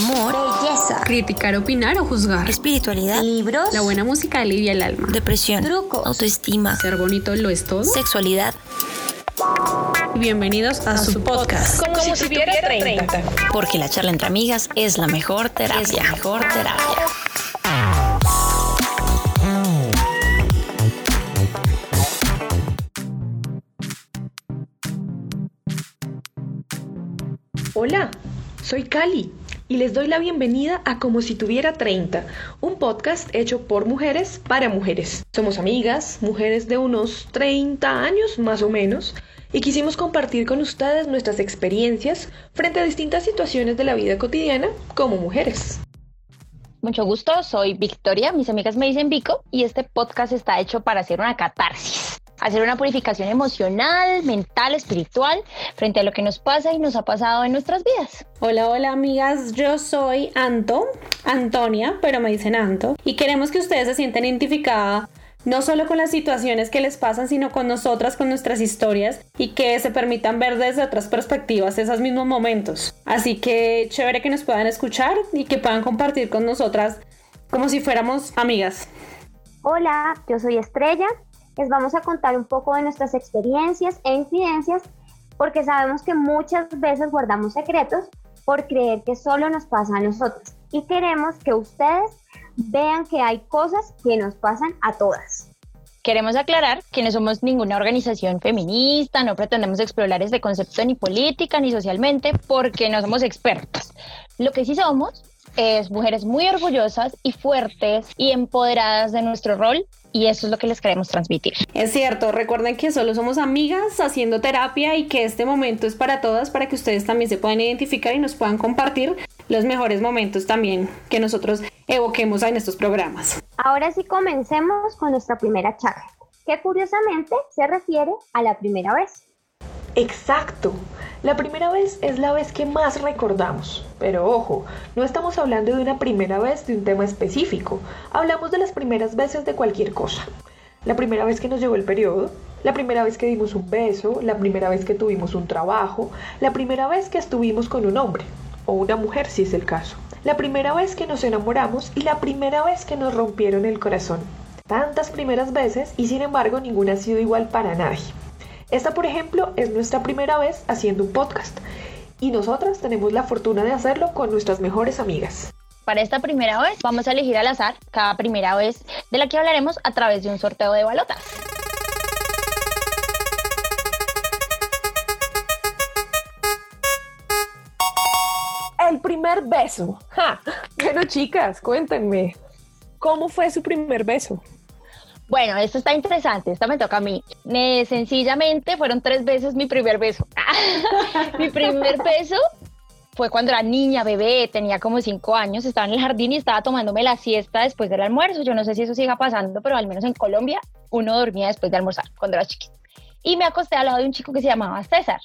amor, belleza, criticar, opinar o juzgar, espiritualidad, libros, la buena música alivia el alma, depresión, trucos, autoestima, ser bonito lo es todo, sexualidad. Bienvenidos a, su podcast. Como, si, tuviera 30. Porque la charla entre amigas es la mejor terapia. Es la mejor terapia. Hola, soy Cali y les doy la bienvenida a Como si tuviera 30, un podcast hecho por mujeres para mujeres. Somos amigas, mujeres de unos 30 años más o menos, y quisimos compartir con ustedes nuestras experiencias frente a distintas situaciones de la vida cotidiana como mujeres. Mucho gusto, soy Victoria, mis amigas me dicen Vico y este podcast está hecho para hacer una catarsis, hacer una purificación emocional, mental, espiritual frente a lo que nos pasa y nos ha pasado en nuestras vidas. Hola, hola amigas, yo soy Anto, Antonia, pero me dicen Anto, y queremos que ustedes se sientan identificadas no solo con las situaciones que les pasan, sino con nosotras, con nuestras historias y que se permitan ver desde otras perspectivas esos mismos momentos. Así que chévere que nos puedan escuchar y que puedan compartir con nosotras como si fuéramos amigas. Hola, yo soy Estrella. Les vamos a contar un poco de nuestras experiencias e incidencias porque sabemos que muchas veces guardamos secretos por creer que solo nos pasa a nosotros y queremos que ustedes vean que hay cosas que nos pasan a todas. Queremos aclarar que no somos ninguna organización feminista, no pretendemos explorar este concepto ni política ni socialmente porque no somos expertos. Lo que sí somos es mujeres muy orgullosas y fuertes y empoderadas de nuestro rol y eso es lo que les queremos transmitir. Es cierto, recuerden que solo somos amigas haciendo terapia y que este momento es para todas, para que ustedes también se puedan identificar y nos puedan compartir los mejores momentos también que nosotros evoquemos en estos programas. Ahora sí comencemos con nuestra primera charla, que curiosamente se refiere a la primera vez. Exacto. La primera vez es la vez que más recordamos. Pero ojo, no estamos hablando de una primera vez de un tema específico. Hablamos de las primeras veces de cualquier cosa. La primera vez que nos llegó el periodo, la primera vez que dimos un beso, la primera vez que tuvimos un trabajo, la primera vez que estuvimos con un hombre o una mujer si es el caso, la primera vez que nos enamoramos y la primera vez que nos rompieron el corazón. Tantas primeras veces y sin embargo ninguna ha sido igual para nadie. Esta, por ejemplo, es nuestra primera vez haciendo un podcast y nosotras tenemos la fortuna de hacerlo con nuestras mejores amigas. Para esta primera vez vamos a elegir al azar cada primera vez de la que hablaremos a través de un sorteo de balotas. El primer beso. Ja. Bueno, chicas, cuéntenme, ¿cómo fue su primer beso? Bueno, esto está interesante, esta me toca a mí. Sencillamente fueron tres veces mi primer beso. mi primer beso fue cuando era niña, bebé, tenía como cinco años, estaba en el jardín y estaba tomándome la siesta después del almuerzo. Yo no sé si eso siga pasando, pero al menos en Colombia uno dormía después de almorzar cuando era chiquito. Y me acosté al lado de un chico que se llamaba César.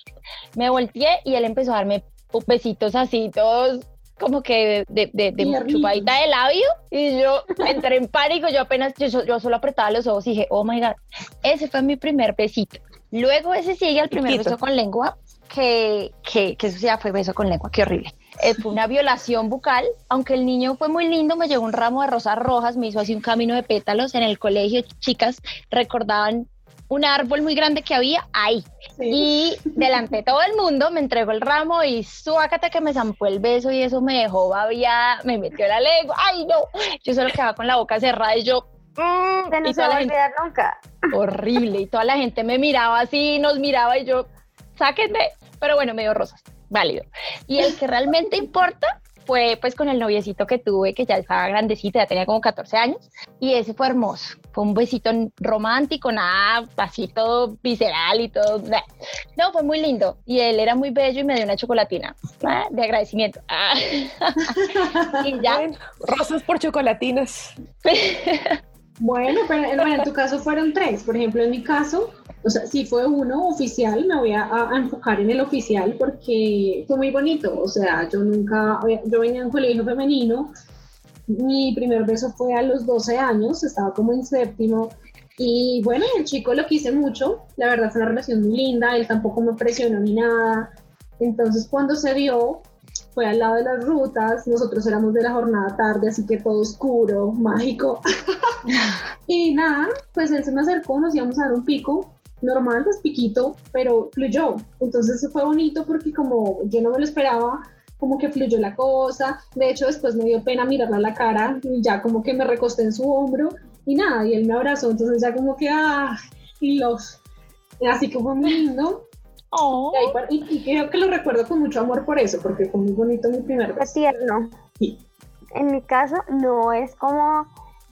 Me volteé y él empezó a darme besitos así, todos como que de, de, de chupadita de labio y yo entré en pánico, yo apenas, yo, yo, solo apretaba los ojos y dije, oh my god, ese fue mi primer besito. Luego ese sigue al primer beso con lengua, que, que, que, eso ya fue beso con lengua, qué horrible. Eh, fue una violación bucal, aunque el niño fue muy lindo, me llegó un ramo de rosas rojas, me hizo así un camino de pétalos en el colegio, chicas recordaban un árbol muy grande que había ahí. Y delante de todo el mundo me entregó el ramo y suácate que me zampó el beso y eso me dejó babiada, me metió la lengua. ¡Ay, no! Yo solo quedaba con la boca cerrada y yo. Mm, no se va a olvidar nunca. Horrible. Y toda la gente me miraba así, nos miraba y yo, sáquenme. Pero bueno, me dio rosas. Válido. Y el que realmente importa fue pues con el noviecito que tuve, que ya estaba grandecita, ya tenía como 14 años, y ese fue hermoso. Fue un besito romántico, nada, así todo visceral y todo. No, fue muy lindo. Y él era muy bello y me dio una chocolatina ah, de agradecimiento. Ah. y ya. rosas por chocolatinas. bueno, pero en tu caso fueron tres. Por ejemplo, en mi caso, o sea, si fue uno oficial, me voy a, enfocar en el oficial porque fue muy bonito. O sea, yo nunca, yo venía de un colegio femenino, mi primer beso fue a los 12 años, estaba como en séptimo. Y bueno, el chico lo quise mucho, la verdad fue una relación muy linda, él tampoco me presionó ni nada. Entonces cuando se dio, fue al lado de las rutas, nosotros éramos de la jornada tarde, así que todo oscuro, mágico. y nada, pues él se me acercó, nos íbamos a dar un pico, normal, pues piquito, pero fluyó. Entonces fue bonito porque como yo no me lo esperaba, como que fluyó la cosa. De hecho, después me dio pena mirarla a la cara y ya como que me recosté en su hombro y nada, y él me abrazó. Entonces ya como que, ah, y los... Así que fue muy lindo. Oh. Y, y, creo que lo recuerdo con mucho amor por eso, porque fue muy bonito mi primer beso. Es tierno. Sí. En mi caso, no es como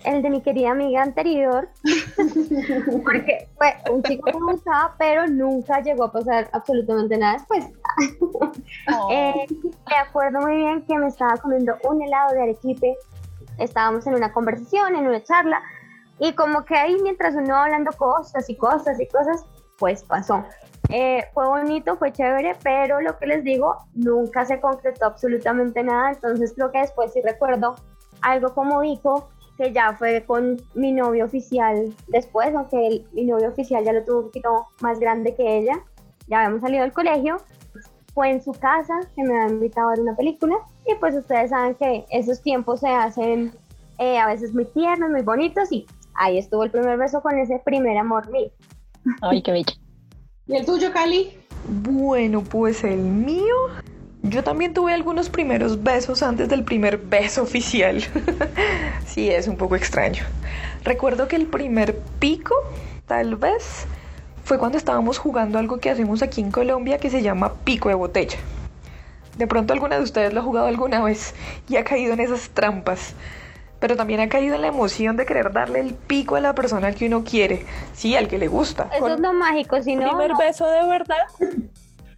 el de mi querida amiga anterior, porque fue un chico que me gustaba, pero nunca llegó a pasar absolutamente nada después. Oh. Eh, me acuerdo muy bien que me estaba comiendo un helado de arequipe, estábamos en una conversación, en una charla, y como que ahí mientras uno hablando cosas y cosas y cosas, pues pasó. Eh, fue bonito, fue chévere, pero lo que les digo, nunca se concretó absolutamente nada, entonces creo que después sí recuerdo algo como dijo, que ya fue con mi novio oficial después, aunque mi novio oficial ya lo tuvo un poquito más grande que ella, ya habíamos salido del colegio, fue en su casa, que me había invitado a ver una película, y pues ustedes saben que esos tiempos se hacen eh, a veces muy tiernos, muy bonitos, y ahí estuvo el primer beso con ese primer amor mío. Ay, qué bello. ¿Y el tuyo, Cali? Bueno, pues el mío. Yo también tuve algunos primeros besos antes del primer beso oficial. sí, es un poco extraño. Recuerdo que el primer pico, tal vez, fue cuando estábamos jugando algo que hacemos aquí en Colombia que se llama pico de botella. De pronto alguna de ustedes lo ha jugado alguna vez y ha caído en esas trampas pero también ha caído en la emoción de querer darle el pico a la persona que uno quiere, sí, al que le gusta. Eso es lo mágico, si no... Primer beso de verdad.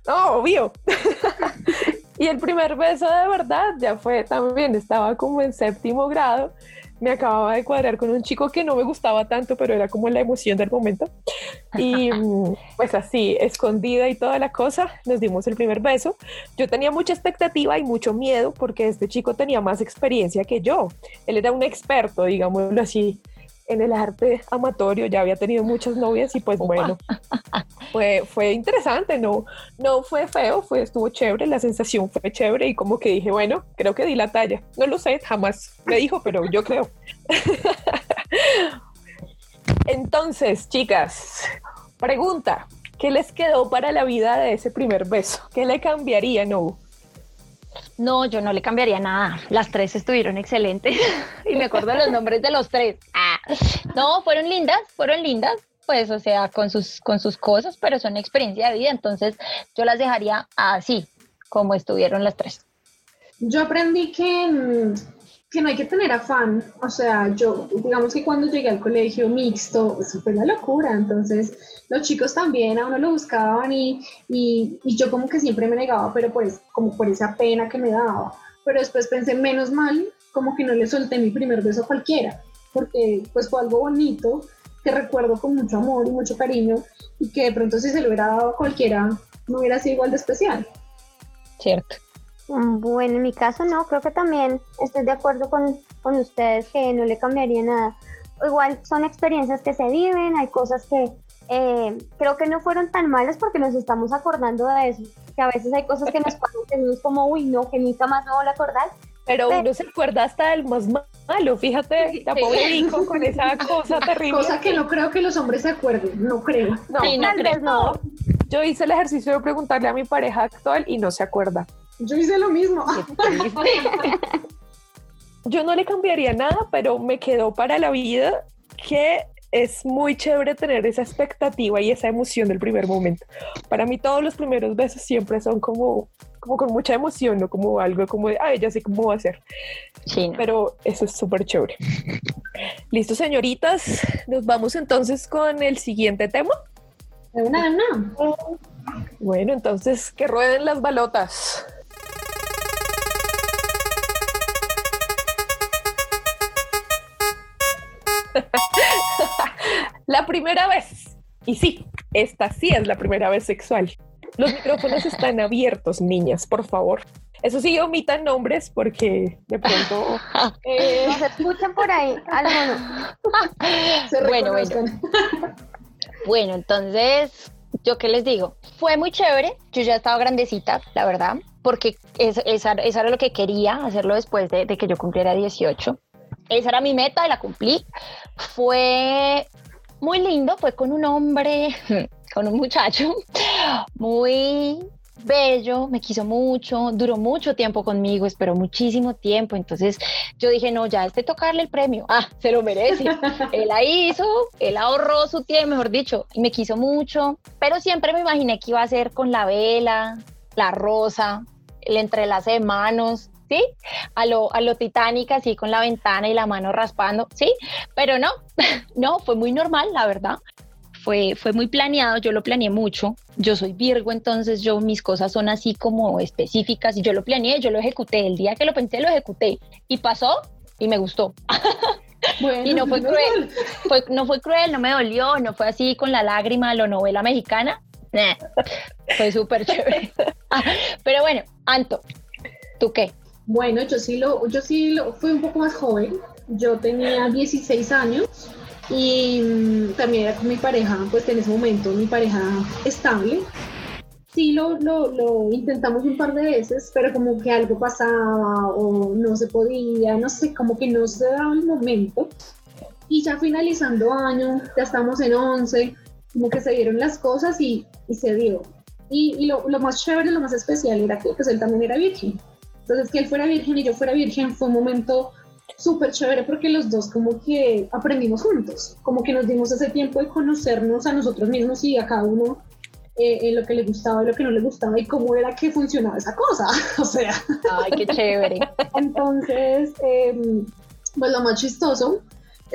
No, obvio. y el primer beso de verdad ya fue también, estaba como en séptimo grado me acababa de cuadrar con un chico que no me gustaba tanto, pero era como la emoción del momento. Y mm, pues así, escondida y toda la cosa, nos dimos el primer beso. Yo tenía mucha expectativa y mucho miedo porque este chico tenía más experiencia que yo. Él era un experto, digámoslo así en el arte amatorio, ya había tenido muchas novias y pues bueno, fue, fue interesante, no, no fue feo, fue, estuvo chévere, la sensación fue chévere y como que dije, bueno, creo que di la talla, no lo sé, jamás me dijo, pero yo creo. Entonces, chicas, pregunta, ¿qué les quedó para la vida de ese primer beso? ¿Qué le cambiaría, no? No, yo no le cambiaría nada. Las tres estuvieron excelentes y me acuerdo los nombres de los tres. Ah. No, fueron lindas, fueron lindas, pues, o sea, con sus, con sus cosas, pero son experiencia de vida, entonces yo las dejaría así, como estuvieron las tres. Yo aprendí que que no hay que tener afán, o sea, yo, digamos que cuando llegué al colegio mixto, eso fue la locura, entonces los chicos también a uno lo buscaban y, y, yo como que siempre me negaba, pero pues como por esa pena que me daba, pero después pensé, menos mal, como que no le solté mi primer beso a cualquiera, porque pues fue algo bonito, que recuerdo con mucho amor y mucho cariño, y que de pronto si se lo hubiera dado a cualquiera, no hubiera sido igual de especial. Cierto. Bueno, en mi caso no, creo que también estoy de acuerdo con, con ustedes que no le cambiaría nada. Igual son experiencias que se viven, hay cosas que eh, creo que no fueron tan malas porque nos estamos acordando de eso, que a veces hay cosas que nos pasan que es como, uy, no, que nunca más me voy a acordar. Pero uno se acuerda hasta del más malo, fíjate, la pobre hijo con esa cosa terrible. Cosa que no creo que los hombres se acuerden, no creo. No, tal vez no. Yo hice el ejercicio de preguntarle a mi pareja actual y no se acuerda. Yo hice lo mismo. Yo no le cambiaría nada, pero me quedó para la vida que es muy chévere tener esa expectativa y esa emoción del primer momento. Para mí todos los primeros besos siempre son como, como con mucha emoción, no como algo como de, ay, ya sé cómo va a ser. Sí, Pero eso es súper chévere. Listo, señoritas, nos vamos entonces con el siguiente tema. Una, no. Bueno, entonces que rueden las balotas. la primera vez. Y sí, esta sí es la primera vez sexual. Los micrófonos están abiertos, niñas, por favor. Eso sí, omitan nombres porque de pronto eh, se escuchan por ahí algunos. bueno, bueno. bueno, entonces, ¿yo qué les digo? Fue muy chévere. Yo ya estaba grandecita, la verdad. porque es, esa, eso era lo que quería, hacerlo después de, de que yo cumpliera 18. Esa era mi meta y la cumplí. Fue muy lindo, fue con un hombre, con un muchacho muy bello, me quiso mucho, duró mucho tiempo conmigo, esperó muchísimo tiempo, entonces yo dije, no, ya este tocarle el premio, ah, se lo merece, él la hizo, él ahorró su tiempo, mejor dicho, y me quiso mucho, pero siempre me imaginé que iba a ser con la vela, la rosa, el entrelace de manos, ¿sí? A lo, a lo Titanic, así con la ventana y la mano raspando, ¿sí? Pero no, no, fue muy normal, la verdad. Fue, fue muy planeado, yo lo planeé mucho. Yo soy Virgo, entonces yo mis cosas son así como específicas y yo lo planeé, yo lo ejecuté. El día que lo pensé, lo ejecuté. Y pasó y me gustó. y no fue cruel, no fue cruel, no me dolió, no fue así con la lágrima, la novela mexicana. fue súper chévere. pero bueno, Anto, ¿tú qué? Bueno, yo sí lo, yo sí lo, fui un poco más joven. Yo tenía 16 años y mm, también era con mi pareja, pues en ese momento mi pareja estable. Sí lo, lo, lo, intentamos un par de veces, pero como que algo pasaba o no se podía, no sé, como que no se daba el momento. Y ya finalizando año, ya estamos en 11, como que se dieron las cosas y, se dio. Y, y lo, lo, más chévere, lo más especial era que pues él también era virgen. Entonces que él fuera virgen y yo fuera virgen fue un momento súper chévere porque los dos como que aprendimos juntos, como que nos dimos ese tiempo de conocernos a nosotros mismos y a cada uno eh, lo que le gustaba y lo que no le gustaba y cómo era que funcionaba esa cosa, o sea. Ay, qué chévere. Entonces, eh, pues lo más chistoso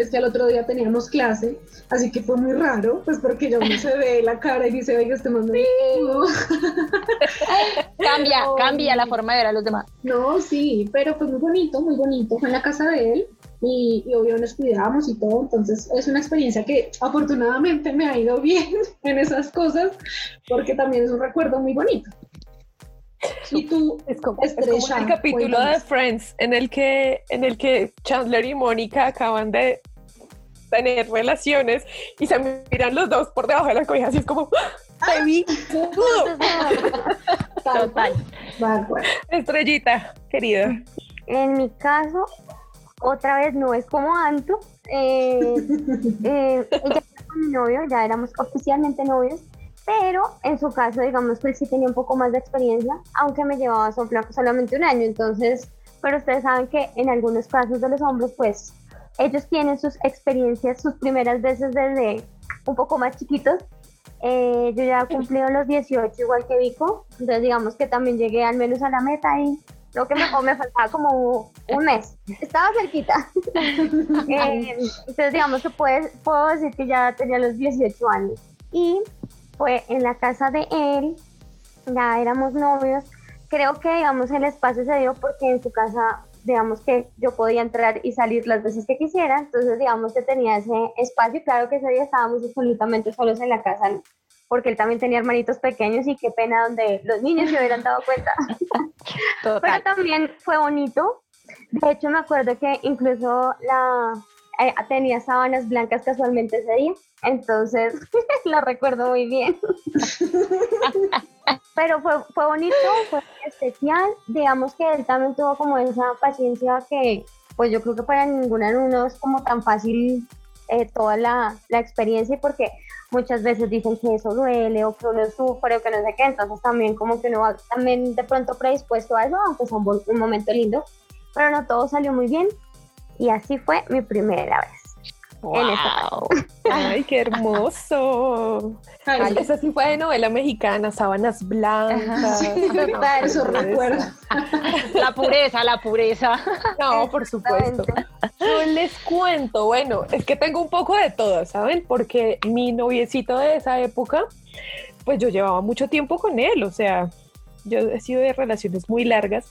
es que al otro día teníamos clase, así que fue muy raro, pues porque ya uno se ve la cara y dice, oiga, este man sí. Cambia, cambia la forma de ver a los demás. No, sí, pero fue muy bonito, muy bonito, fue en la casa de él y, y obvio nos cuidamos y todo, entonces es una experiencia que afortunadamente me ha ido bien en esas cosas, porque también es un recuerdo muy bonito. Y tú, es como, es como el capítulo de Friends en el que en el que Chandler y Mónica acaban de tener relaciones y se miran los dos por debajo de la cobija, así es como te vi Total. Estrellita, querida. En mi caso, otra vez no es como Anto. Eh, eh, ella con mi novio, ya éramos oficialmente novios pero en su caso, digamos que él sí tenía un poco más de experiencia, aunque me llevaba solamente un año, entonces, pero ustedes saben que en algunos casos de los hombres, pues ellos tienen sus experiencias, sus primeras veces desde un poco más chiquitos. Eh, yo ya he cumplido los 18 igual que Vico, entonces digamos que también llegué al menos a la meta y lo que me, me faltaba como un mes, estaba cerquita. eh, entonces digamos que puedo decir que ya tenía los 18 años. Y fue en la casa de él, ya éramos novios. Creo que, digamos, el espacio se dio porque en su casa, digamos que yo podía entrar y salir las veces que quisiera, entonces, digamos que tenía ese espacio. Claro que ese día estábamos absolutamente solos en la casa, porque él también tenía hermanitos pequeños y qué pena donde los niños se hubieran dado cuenta. Pero también fue bonito. De hecho, me acuerdo que incluso la, eh, tenía sábanas blancas casualmente ese día. Entonces, lo recuerdo muy bien. Pero fue, fue bonito, fue especial. Digamos que él también tuvo como esa paciencia que, pues yo creo que para ningún alumno es como tan fácil eh, toda la, la, experiencia porque muchas veces dicen que eso duele o que uno sufre o que no sé qué. Entonces también como que uno va también de pronto predispuesto a eso, aunque es un, un momento lindo. Pero no todo salió muy bien. Y así fue mi primera vez. Wow. Ay, qué hermoso. Ay, esa sí fue de novela mexicana, sábanas blancas. Sí, eso recuerda. La pureza, la pureza. No, por supuesto. Yo les cuento, bueno, es que tengo un poco de todo, ¿saben? Porque mi noviecito de esa época, pues yo llevaba mucho tiempo con él, o sea, yo he sido de relaciones muy largas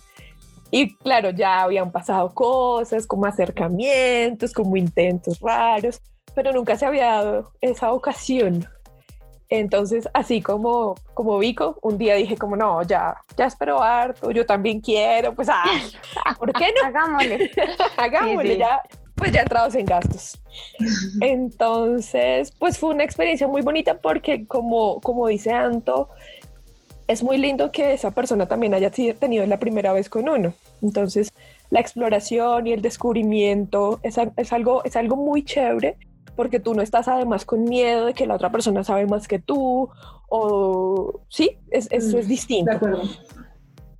y claro, ya habían pasado cosas como acercamientos, como intentos raros, pero nunca se había dado esa ocasión. Entonces, así como, como Vico, un día dije como, no, ya, ya espero harto, yo también quiero, pues, ah, ¿por qué no? Hagámosle. Hagámosle, ya, pues ya entrados en gastos. Entonces, pues fue una experiencia muy bonita porque como, como dice Anto, es muy lindo que esa persona también haya tenido la primera vez con uno. Entonces, la exploración y el descubrimiento es, es, algo, es algo muy chévere porque tú no estás además con miedo de que la otra persona sabe más que tú o sí, es, eso es mm, distinto. De acuerdo.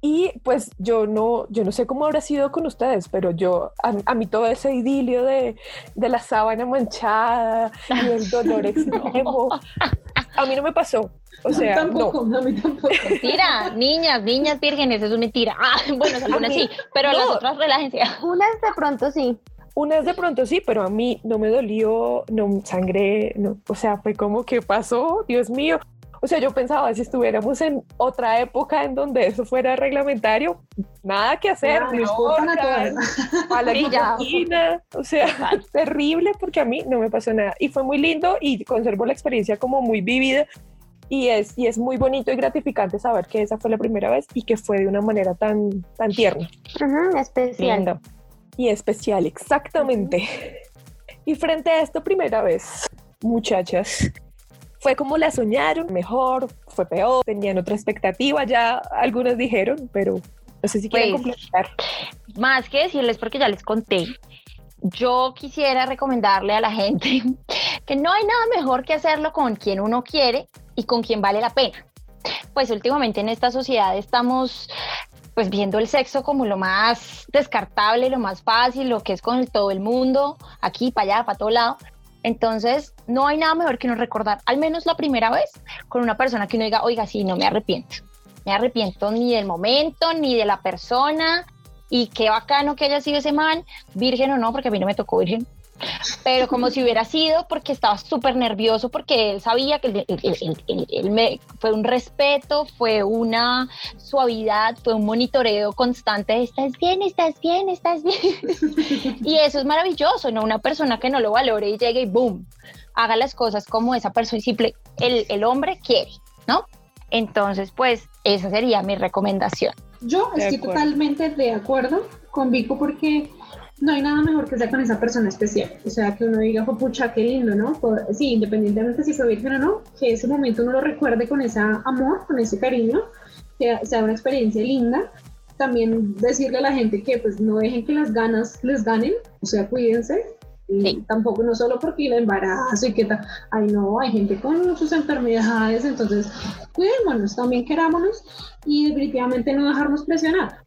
Y pues yo no, yo no sé cómo habrá sido con ustedes, pero yo, a, mí todo ese idilio de, de, la sábana manchada y el dolor extremo, a mí no me pasó. O sea, tampoco, no. a mí tampoco. Mentira, niñas, niñas vírgenes, eso es mentira. Ah, bueno, algunas sí, pero las otras relájense. Unas de pronto sí. Unas de pronto sí, pero a mí no me dolió, no sangré, no, o sea, fue como que pasó, Dios mío. O sea, yo pensaba, si estuviéramos en otra época en donde eso fuera reglamentario, nada que hacer, no, a la o sea, terrible porque a mí no me pasó nada. Y fue muy lindo y conservo la experiencia como muy vivida y es, y es muy bonito y gratificante saber que esa fue la primera vez y que fue de una manera tan, tan tierna. especial. Y especial, exactamente. Y frente a esta primera vez, muchachas, fue como la soñaron, mejor, fue peor, tenían otra expectativa, ya algunos dijeron, pero no sé si quieren pues, complementar. Más que decirles, porque ya les conté, yo quisiera recomendarle a la gente que no hay nada mejor que hacerlo con quien uno quiere y con quien vale la pena. Pues últimamente en esta sociedad estamos pues viendo el sexo como lo más descartable, lo más fácil, lo que es con todo el mundo, aquí, para allá, para todo lado. Entonces, no hay nada mejor que no recordar, al menos la primera vez, con una persona que uno diga, oiga, sí, no me arrepiento. Me arrepiento ni del momento, ni de la persona. Y qué bacano que haya sido ese man, virgen o no, porque a mí no me tocó virgen pero como si hubiera sido porque estaba súper nervioso, porque él sabía que él, me, fue un respeto, fue una suavidad, fue un monitoreo constante de estás bien, estás bien, estás bien. y eso es maravilloso, ¿no? Una persona que no lo valore y llegue y boom, haga las cosas como esa persona simple, el, el hombre quiere, ¿no? Entonces, pues esa sería mi recomendación. Yo estoy totalmente de acuerdo con Vico porque no hay nada mejor que sea con esa persona especial. O sea, que uno diga, pucha, qué lindo, ¿no? Sí, independientemente si fue virgen o no, que ese momento uno lo recuerde con ese amor, con ese cariño, que sea una experiencia linda. También decirle a la gente que pues no dejen que las ganas les ganen, o sea, cuídense. Y tampoco no solo porque el embarazo y que tal, ay no, hay gente con sus enfermedades, entonces cuidémonos, también querámonos y definitivamente no dejarnos presionar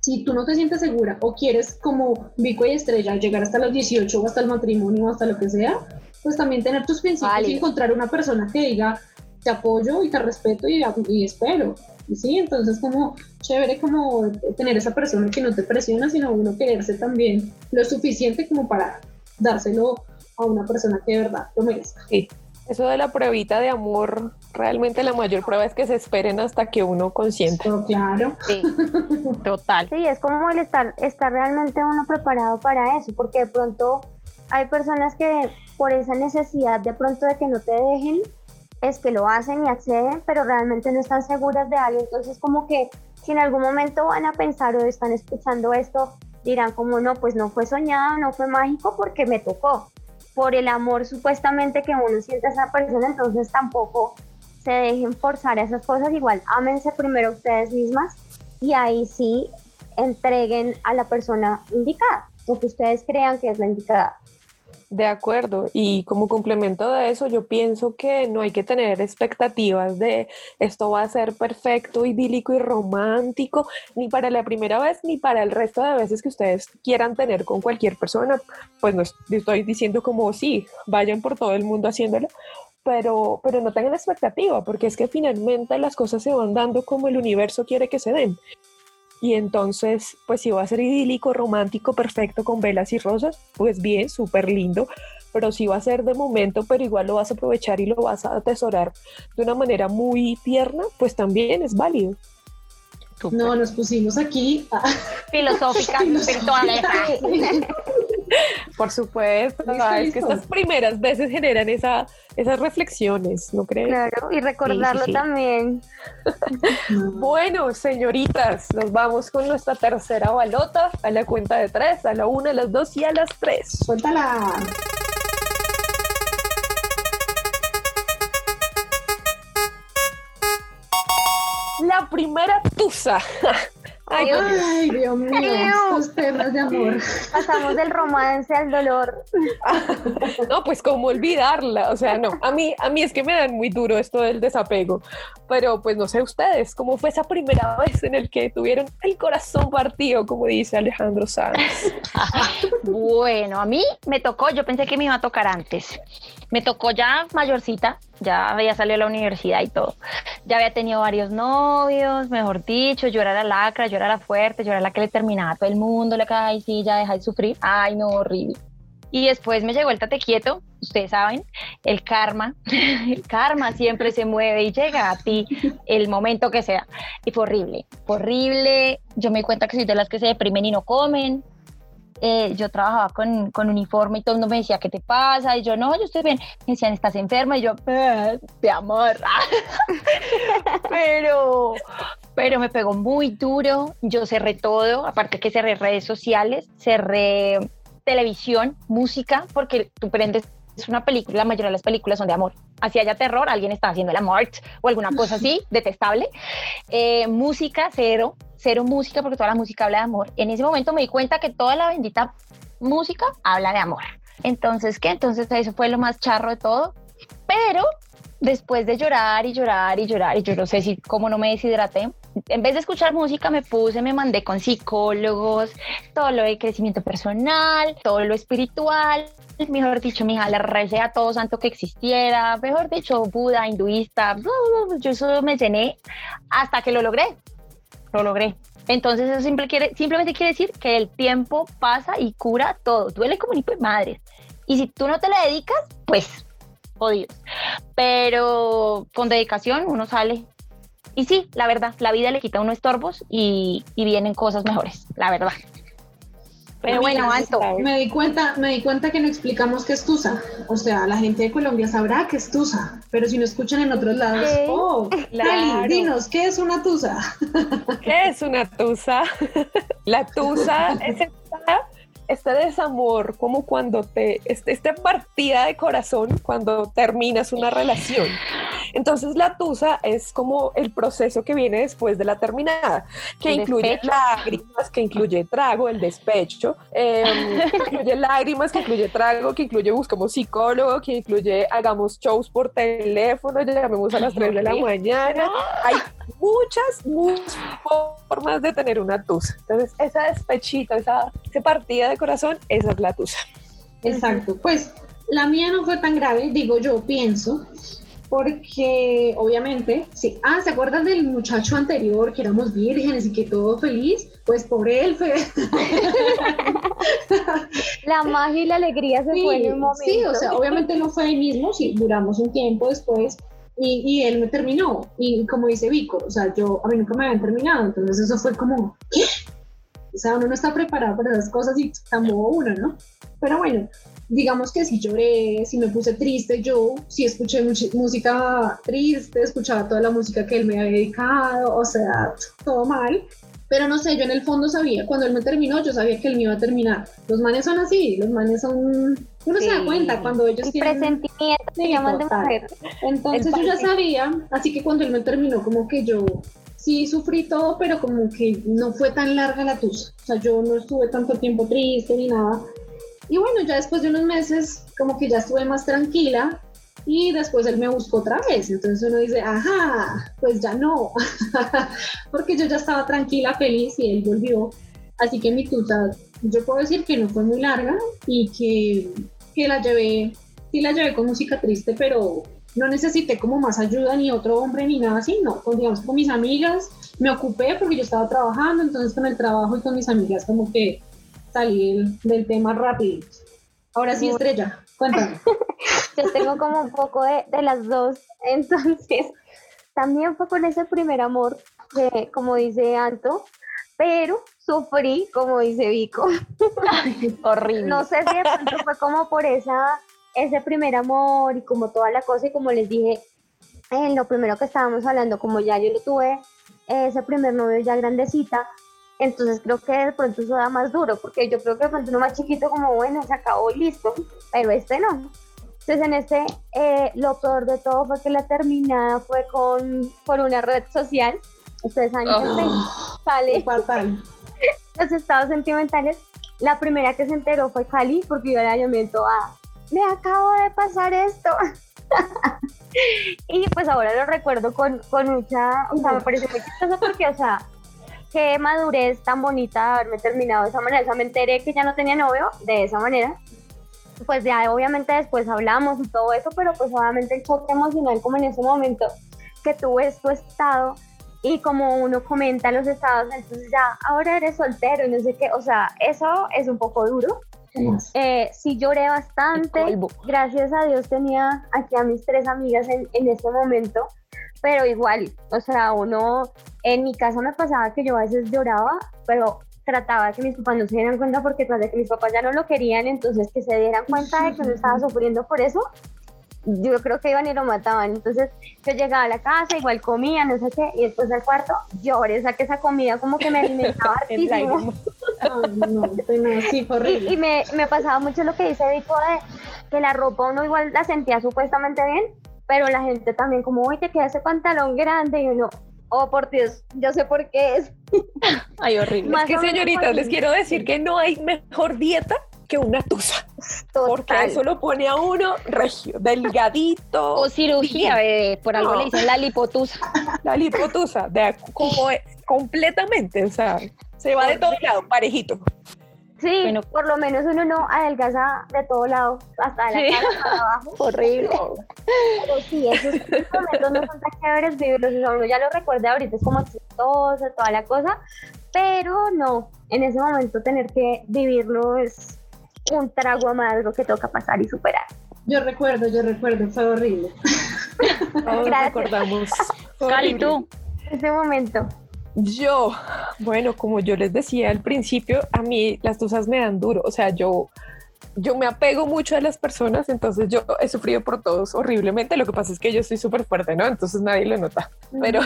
si tú no te sientes segura o quieres como Vico y Estrella llegar hasta los 18 o hasta el matrimonio o hasta lo que sea, pues también tener tus principios y encontrar una persona que diga te apoyo y te respeto y, y espero. Y sí, entonces como chévere como tener esa persona que no te presiona, sino uno quererse también lo suficiente como para dárselo a una persona que de verdad lo merezca. Sí. Eso de la pruebita de amor, realmente la mayor prueba es que se esperen hasta que uno consiente. Oh, claro. Sí, total. Sí, es como el estar, estar realmente uno preparado para eso, porque de pronto hay personas que por esa necesidad de pronto de que no te dejen, es que lo hacen y acceden, pero realmente no están seguras de algo. Entonces como que si en algún momento van a pensar o están escuchando esto, dirán como no, pues no fue soñado, no fue mágico porque me tocó por el amor supuestamente que uno siente a esa persona, entonces tampoco se dejen forzar esas cosas, igual ámense primero ustedes mismas y ahí sí entreguen a la persona indicada, lo que ustedes crean que es la indicada. De acuerdo, y como complemento de eso, yo pienso que no hay que tener expectativas de esto va a ser perfecto, idílico y romántico, ni para la primera vez, ni para el resto de veces que ustedes quieran tener con cualquier persona. Pues no estoy diciendo como sí, vayan por todo el mundo haciéndolo, pero, pero no tengan expectativa, porque es que finalmente las cosas se van dando como el universo quiere que se den. Y entonces, pues si va a ser idílico, romántico, perfecto, con velas y rosas, pues bien, súper lindo. Pero si va a ser de momento, pero igual lo vas a aprovechar y lo vas a atesorar de una manera muy tierna, pues también es válido. No, nos pusimos aquí filosófica, virtuales. Por supuesto, es que estas primeras veces generan esa, esas reflexiones, ¿no crees? Claro, y recordarlo también. bueno, señoritas, nos vamos con nuestra tercera balota a la cuenta de tres, a la una, a las dos y a las tres. Suéltala. La primera tusa. Ay, Dios mío, estos temas de amor. Pasamos del romance al dolor. no, pues cómo olvidarla, o sea, no, a mí, a mí es que me dan muy duro esto del desapego, pero pues no sé ustedes, ¿cómo fue esa primera vez en el que tuvieron el corazón partido, como dice Alejandro Sanz? bueno, a mí me tocó, yo pensé que me iba a tocar antes, me tocó ya mayorcita, ya había salido a la universidad y todo. Ya había tenido varios novios, mejor dicho, yo era la lacra, yo era la fuerte, yo era la que le terminaba a todo el mundo, le caía, ay, sí, ya deja de sufrir, ay, no, horrible. Y después me llegó el tate quieto, ustedes saben, el karma, el karma siempre se mueve y llega a ti el momento que sea. Y fue horrible, fue horrible. Yo me di cuenta que soy de las que se deprimen y no comen, eh, yo trabajaba con, con, uniforme y todo el mundo me decía, ¿qué te pasa? Y yo, no, yo estoy bien. Me decían, ¿estás enferma? Y yo, eh, te amor. pero, pero me pegó muy duro. Yo cerré todo, aparte que cerré redes sociales, cerré televisión, música, porque tú prendes una película, la mayoría de las películas son de amor. Así haya terror, alguien está haciendo el amor o alguna cosa así, detestable. Eh, música, cero cero música porque toda la música habla de amor. En ese momento me di cuenta que toda la bendita música habla de amor. Entonces, ¿qué? Entonces eso fue lo más charro de todo. Pero después de llorar y llorar y llorar, y yo no sé si cómo no me deshidraté, en vez de escuchar música me puse, me mandé con psicólogos, todo lo de crecimiento personal, todo lo espiritual, mejor dicho, mi hija le recé a todo santo que existiera, mejor dicho, Buda, hinduista, yo eso me llené hasta que lo logré lo logré. Entonces eso simple quiere, simplemente quiere decir que el tiempo pasa y cura todo. Duele como un hijo de madre. Y si tú no te le dedicas, pues, jodidos. Pero con dedicación uno sale. Y sí, la verdad, la vida le quita a uno estorbos y, y vienen cosas mejores, la verdad. Pero bueno, alto. Me di cuenta, me di cuenta que no explicamos qué es Tusa. O sea, la gente de Colombia sabrá qué es Tusa, pero si no escuchan en otros lados, oh, claro. dinos, ¿qué es una Tusa? ¿Qué es una Tusa? La Tusa es esta este desamor, como cuando te, este, esta partida de corazón, cuando terminas una relación. Entonces la tusa es como el proceso que viene después de la terminada, que incluye lágrimas, que incluye trago, el despecho, em, que incluye lágrimas, que incluye trago, que incluye buscamos psicólogo, que incluye hagamos shows por teléfono, llamemos a las 3 de la mañana. Hay muchas, muchas formas de tener una tusa. Entonces, esa despechita, esa, esa partida de corazón, esa es la tusa. Exacto, pues la mía no fue tan grave, digo yo, pienso, porque obviamente, sí, ah, ¿se acuerdan del muchacho anterior que éramos vírgenes y que todo feliz? Pues por él fue. la magia y la alegría se fue en un momento. Sí, o sea, obviamente no fue el mismo, sí, duramos un tiempo después, y, y, él me terminó. Y como dice Vico, o sea, yo, a mí nunca me habían terminado, entonces eso fue como, ¿qué? O sea, uno no está preparado para esas cosas y tampoco uno, ¿no? Pero bueno, digamos que si lloré, si me puse triste, yo sí escuché música triste, escuchaba toda la música que él me había dedicado, o sea, todo mal. Pero no sé, yo en el fondo sabía, cuando él me terminó, yo sabía que él me iba a terminar. Los manes son así, los manes son... Uno se da cuenta cuando ellos y tienen... presentimiento sí, llaman de mujer. Entonces yo ya sabía, así que cuando él me terminó, como que yo sí sufrí todo, pero como que no fue tan larga la tusa. O sea, yo no estuve tanto tiempo triste ni nada. Y bueno, ya después de unos meses, como que ya estuve más tranquila y después él me buscó otra vez. Entonces uno dice, ajá, pues ya no, porque yo ya estaba tranquila, feliz y él volvió. Así que mi tuta, yo puedo decir que no fue muy larga y que, que la llevé, sí la llevé con música triste, pero no necesité como más ayuda ni otro hombre ni nada así, no, con, digamos con mis amigas me ocupé porque yo estaba trabajando, entonces con el trabajo y con mis amigas como que salí del, tema rápido. Ahora sí, Estrella, cuéntame. yo tengo como un poco de, de las dos, entonces también fue con ese primer amor, que, como dice Anto, pero sufrí, como dice Vico. horrible. No sé si de pronto fue como por esa ese primer amor y como toda la cosa y como les dije en lo primero que estábamos hablando, como ya yo lo tuve, ese primer novio ya grandecita, entonces creo que de pronto eso da más duro, porque yo creo que de pronto uno más chiquito como, bueno, se acabó, listo, pero este no. Entonces en este, eh, lo peor de todo fue que la terminada fue con, por una red social ustedes saben Oh. Facebook sale los estados sentimentales. La primera que se enteró fue Cali porque yo la llamé toda, me acabo de pasar esto. y pues ahora lo recuerdo con, con mucha, o sea, me parece muy chistoso porque, o sea, qué madurez tan bonita haberme terminado de esa manera. O sea, me enteré que ya no tenía novio de esa manera. Pues ya obviamente después hablamos y todo eso, pero pues obviamente el choque emocional como en ese momento que tú ves tu estado y como uno comenta los estados, entonces ya, ahora eres soltero y no sé qué, o sea, eso es un poco duro. Eh, sí lloré bastante, gracias a Dios tenía aquí a mis tres amigas en, en ese momento, pero igual, o sea, uno, en mi casa me pasaba que yo a veces lloraba, pero trataba de que mis papás no se dieran cuenta porque tras de que mis papás ya no lo querían, entonces que se dieran cuenta de que uno estaba sufriendo por eso, yo creo que iban y lo mataban. Entonces yo llegaba a la casa, igual comía, no sé qué, y después al cuarto lloré, o sea que esa comida como que me alimentaba No, no, sí, fue horrible. y me, me pasaba mucho lo que dice Vico de que la ropa uno igual la sentía supuestamente bien, pero la gente también como, uy, te queda ese pantalón grande, y uno, oh, por Dios, yo sé por qué es. Ay, horrible. Más Es que señoritas, les quiero decir que no hay mejor dieta que una tusa, porque eso lo pone a uno regio, delgadito. O cirugía, bebé. Por algo No. le dicen la lipotusa. La lipotusa, de, como es, completamente, o sea, se va de todo lado, parejito. Sí, Bueno. por lo menos uno no adelgaza de todo lado, hasta de la Sí. cara para abajo. Horrible. Pero sí, esos momentos no son tan chéveres vivirlos, uno ya lo recuerda ahorita, es como chistoso, toda la cosa, pero no, en ese momento tener que vivirlo es un trago amargo que toca pasar y superar. Yo recuerdo, yo recuerdo, fue horrible. Todos Gracias. recordamos. Cali, tú. Ese momento. Yo, bueno, como yo les decía al principio, a mí las tusas me dan duro, o sea, yo, yo me apego mucho a las personas, entonces yo he sufrido por todos horriblemente, lo que pasa es que yo soy súper fuerte, ¿no? Entonces nadie lo nota, pero,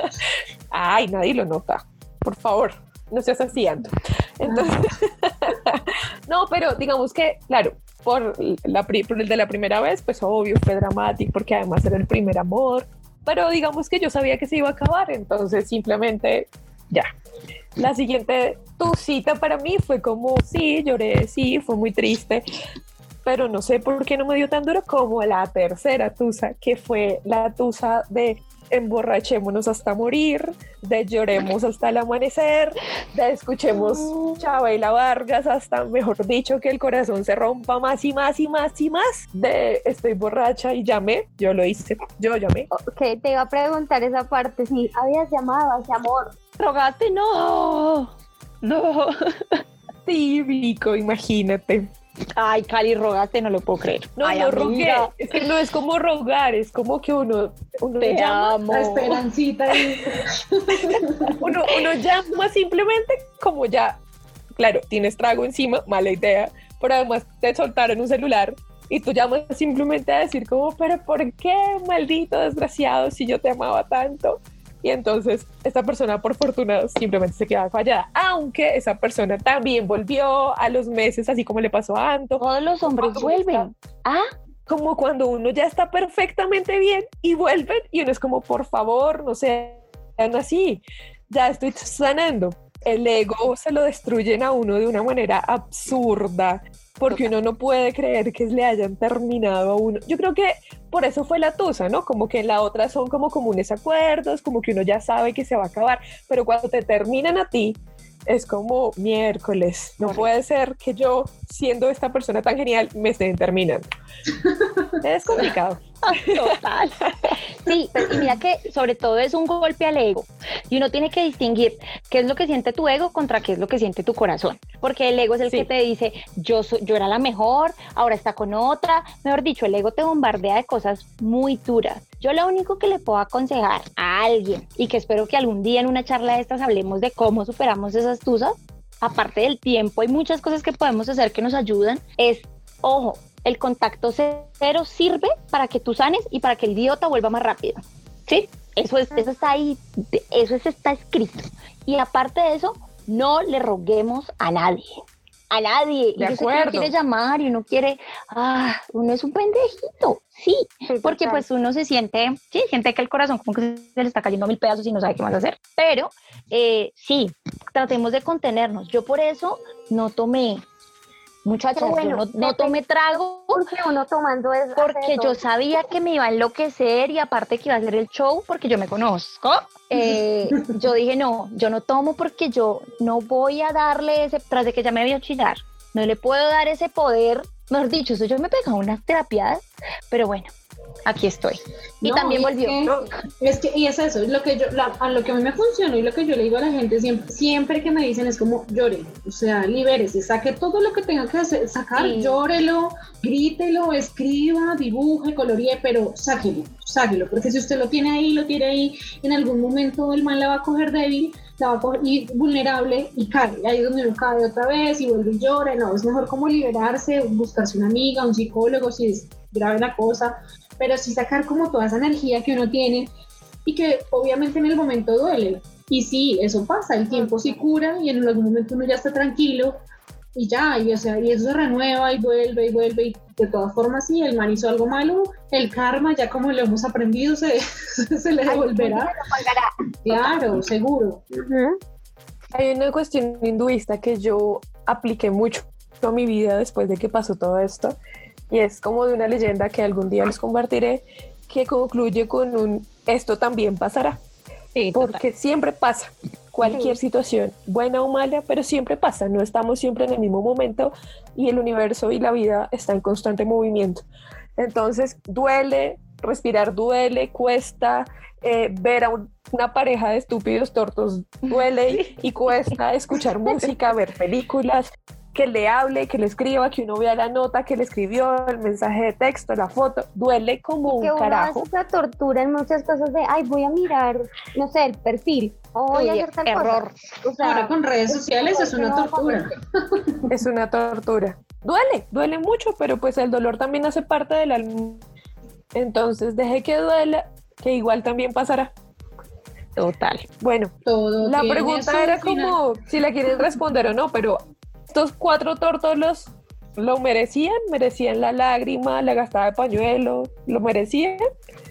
ay, nadie lo nota, por favor, no seas así. Entonces, no, pero digamos que, claro, por, la, por el de la primera vez, pues obvio, fue dramático, porque además era el primer amor, pero digamos que yo sabía que se iba a acabar, entonces simplemente ya. La siguiente tu cita para mí fue como, sí, lloré, sí, fue muy triste, pero no sé por qué no me dio tan duro como la tercera tusa, que fue la tusa de emborrachémonos hasta morir, de lloremos hasta el amanecer, de escuchemos Chabela Vargas hasta, mejor dicho, que el corazón se rompa más y más y más y más, de estoy borracha y llamé, yo lo hice, yo llamé. Ok, te iba a preguntar esa parte, si habías llamado a ese amor. Rogaste, no. No. Sí, Vico, imagínate. Ay, Cali, rogaste, no lo puedo creer. No, Ay, no rogué. Es que no es como rogar, es como que uno, uno Te llama, amo. La esperancita y uno, uno llama simplemente como ya, claro, tienes trago encima, mala idea, pero además te soltaron un celular y tú llamas simplemente a decir como, pero ¿por qué, maldito desgraciado, si yo te amaba tanto? Y entonces esta persona por fortuna simplemente se queda fallada, aunque esa persona también volvió a los meses, así como le pasó a Anto, Todos los hombres ¿Cómo vuelven. Ah, como cuando uno ya está perfectamente bien y vuelven y uno es como, por favor, no sean así, ya estoy sanando. El ego se lo destruyen a uno de una manera absurda porque uno no puede creer que le hayan terminado a uno. Yo creo que por eso fue la tusa, ¿no? Como que en la otra son como comunes acuerdos, como que uno ya sabe que se va a acabar, pero cuando te terminan a ti, es como miércoles. No puede ser que yo, siendo esta persona tan genial, me estén terminando. Es complicado. total. Sí, pero y mira que sobre todo es un golpe al ego. Y uno tiene que distinguir qué es lo que siente tu ego contra qué es lo que siente tu corazón. Porque el ego es el Sí. que te dice, yo, so- yo era la mejor, ahora está con otra. Mejor dicho, el ego te bombardea de cosas muy duras. Yo lo único que le puedo aconsejar a alguien, y que espero que algún día en una charla de estas hablemos de cómo superamos esas tusas, aparte del tiempo, hay muchas cosas que podemos hacer que nos ayudan, es, ojo, el contacto cero sirve para que tú sanes y para que el idiota vuelva más rápido. ¿Sí? Eso, es, eso está ahí, eso es- está escrito. Y aparte de eso, no le roguemos a nadie. A nadie. De y que uno acuerdo. quiere llamar y uno quiere, ah, uno es un pendejito, sí, Sí, porque total. pues uno se siente, sí, siente que el corazón como que se le está cayendo a mil pedazos y no sabe qué más hacer. Pero eh, sí, tratemos de contenernos. Yo por eso no tomé, muchachas, Qué bueno, yo no, no tomé trago Porque uno tomando porque yo sabía que me iba a enloquecer y aparte que iba a hacer el show porque yo me conozco. eh, yo dije, no, yo no tomo porque yo no voy a darle ese, tras de que ya me vio chillar, no le puedo dar ese poder. Mejor dicho, eso yo me pegaba unas terapias, pero bueno, aquí estoy. Y No, también es volvió. que- Es que, y es eso, es lo que yo, la- a lo que a mí me funciona y lo que yo le digo a la gente siempre, siempre que me dicen es como llore, o sea, libérese, saque todo lo que tenga que hacer, sacar, Sí. llórelo, grítelo, escriba, dibuje, coloríe, pero sáquelo, sáquelo, porque si usted lo tiene ahí, lo tiene ahí, en algún momento el mal la va a coger débil, la va a coger y vulnerable y cae, ahí es donde uno cae otra vez y vuelve y llora, no, es mejor como liberarse, buscarse una amiga, un psicólogo, si es grave la cosa, pero sí sacar como toda esa energía que uno tiene y que obviamente en el momento duele. Y sí, eso pasa, el tiempo sí cura y en algún momento uno ya está tranquilo y ya, y, o sea, y eso se renueva y vuelve y vuelve y de todas formas sí, el man hizo algo malo, el karma ya como lo hemos aprendido se, se le devolverá. Claro, seguro. Hay una cuestión hinduista que yo apliqué mucho a mi vida después de que pasó todo esto y es como de una leyenda que algún día les compartiré que concluye con un esto también pasará Sí, total. porque siempre pasa. Cualquier situación buena o mala pero siempre pasa. No estamos siempre en el mismo momento y el universo y la vida está en constante movimiento. Entonces duele respirar duele cuesta eh, ver a un- una pareja de estúpidos tortos duele y, y cuesta escuchar música, ver películas, que le hable, que le escriba, que uno vea la nota que le escribió, el mensaje de texto, la foto, duele como que un uno carajo. hace esa tortura en muchas cosas de, ay, voy a mirar, no sé, el perfil, o voy a Uy, hacer tal error. cosa. O sea, Ahora con redes sociales es una no, tortura. Es una tortura. Duele, duele mucho, pero pues el dolor también hace parte del alma. Entonces deje que duela, que igual también pasará. Total. Bueno, Todo La pregunta era final. como si la quieren responder o no, pero estos cuatro tórtolos lo merecían, merecían la lágrima, la gastada de pañuelo, lo merecían.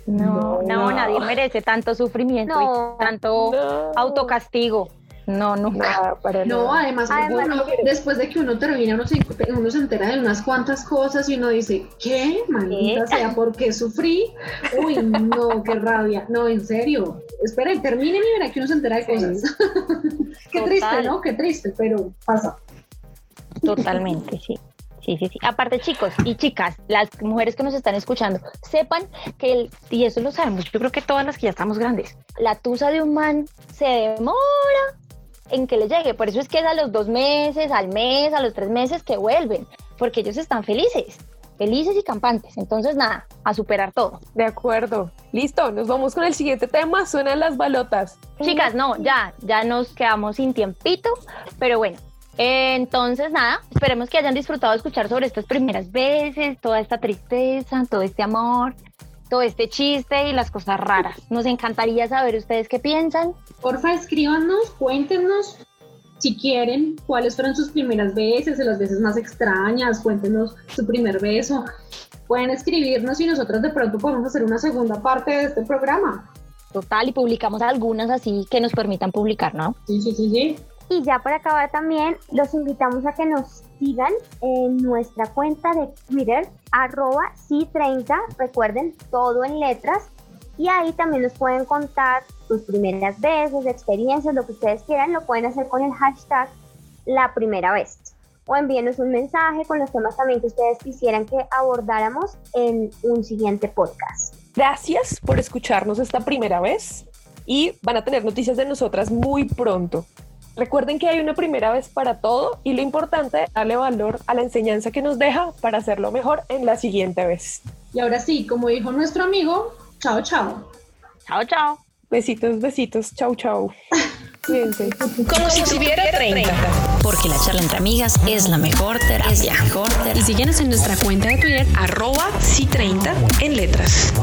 No, no, No. nadie merece tanto sufrimiento No. y tanto No. autocastigo. No, nunca. Nada, para No, nada. además, Además, uno- no. después de que uno termina, uno se, uno se entera de unas cuantas cosas y uno dice, ¿qué? Maldita ¿Qué? sea, ¿por qué sufrí? Uy, no, qué rabia. No, en serio. Esperen, terminen y verá que uno se entera de Sí. cosas. qué Total. triste, ¿no? Qué triste, pero pasa. Totalmente, sí. Sí, sí, sí. Aparte, chicos y chicas, las mujeres que nos están escuchando, sepan que, el, y eso lo sabemos, yo creo que todas las que ya estamos grandes, la tusa de un man se demora en que le llegue. Por eso es que es a los dos meses, al mes, a los tres meses que vuelven, porque ellos están felices, felices y campantes. Entonces, nada, a superar todo. De acuerdo. Listo, nos vamos con el siguiente tema. Suenan las balotas. Chicas, no, ya, ya nos quedamos sin tiempito, pero bueno. Entonces, nada, esperemos que hayan disfrutado de escuchar sobre estas primeras veces, toda esta tristeza, todo este amor, todo este chiste y las cosas raras. Nos encantaría saber ustedes qué piensan. Porfa, escríbanos, cuéntenos si quieren cuáles fueron sus primeras veces, las veces más extrañas, cuéntenos su primer beso. Pueden escribirnos y nosotros de pronto podemos hacer una segunda parte de este programa. Total, y publicamos algunas así que nos permitan publicar, ¿no? Sí, sí, sí, sí. Y ya para acabar también, los invitamos a que nos sigan en nuestra cuenta de Twitter, arroba C30, recuerden, todo en letras, y ahí también nos pueden contar sus primeras veces, experiencias, lo que ustedes quieran, lo pueden hacer con el hashtag la primera vez. O envíenos un mensaje con los temas también que ustedes quisieran que abordáramos en un siguiente podcast. Gracias por escucharnos esta primera vez y van a tener noticias de nosotras muy pronto. Recuerden que hay una primera vez para todo y lo importante es darle valor a la enseñanza que nos deja para hacerlo mejor en la siguiente vez. Y ahora sí, como dijo nuestro amigo, chao, chao. Chao, chao. Besitos, besitos, chau, chau. Cuídense. Como si tuviera 30. Porque la charla entre amigas es la mejor terapia. Mejor terapia. Y síguenos en nuestra cuenta de Twitter, arroba C30 en letras.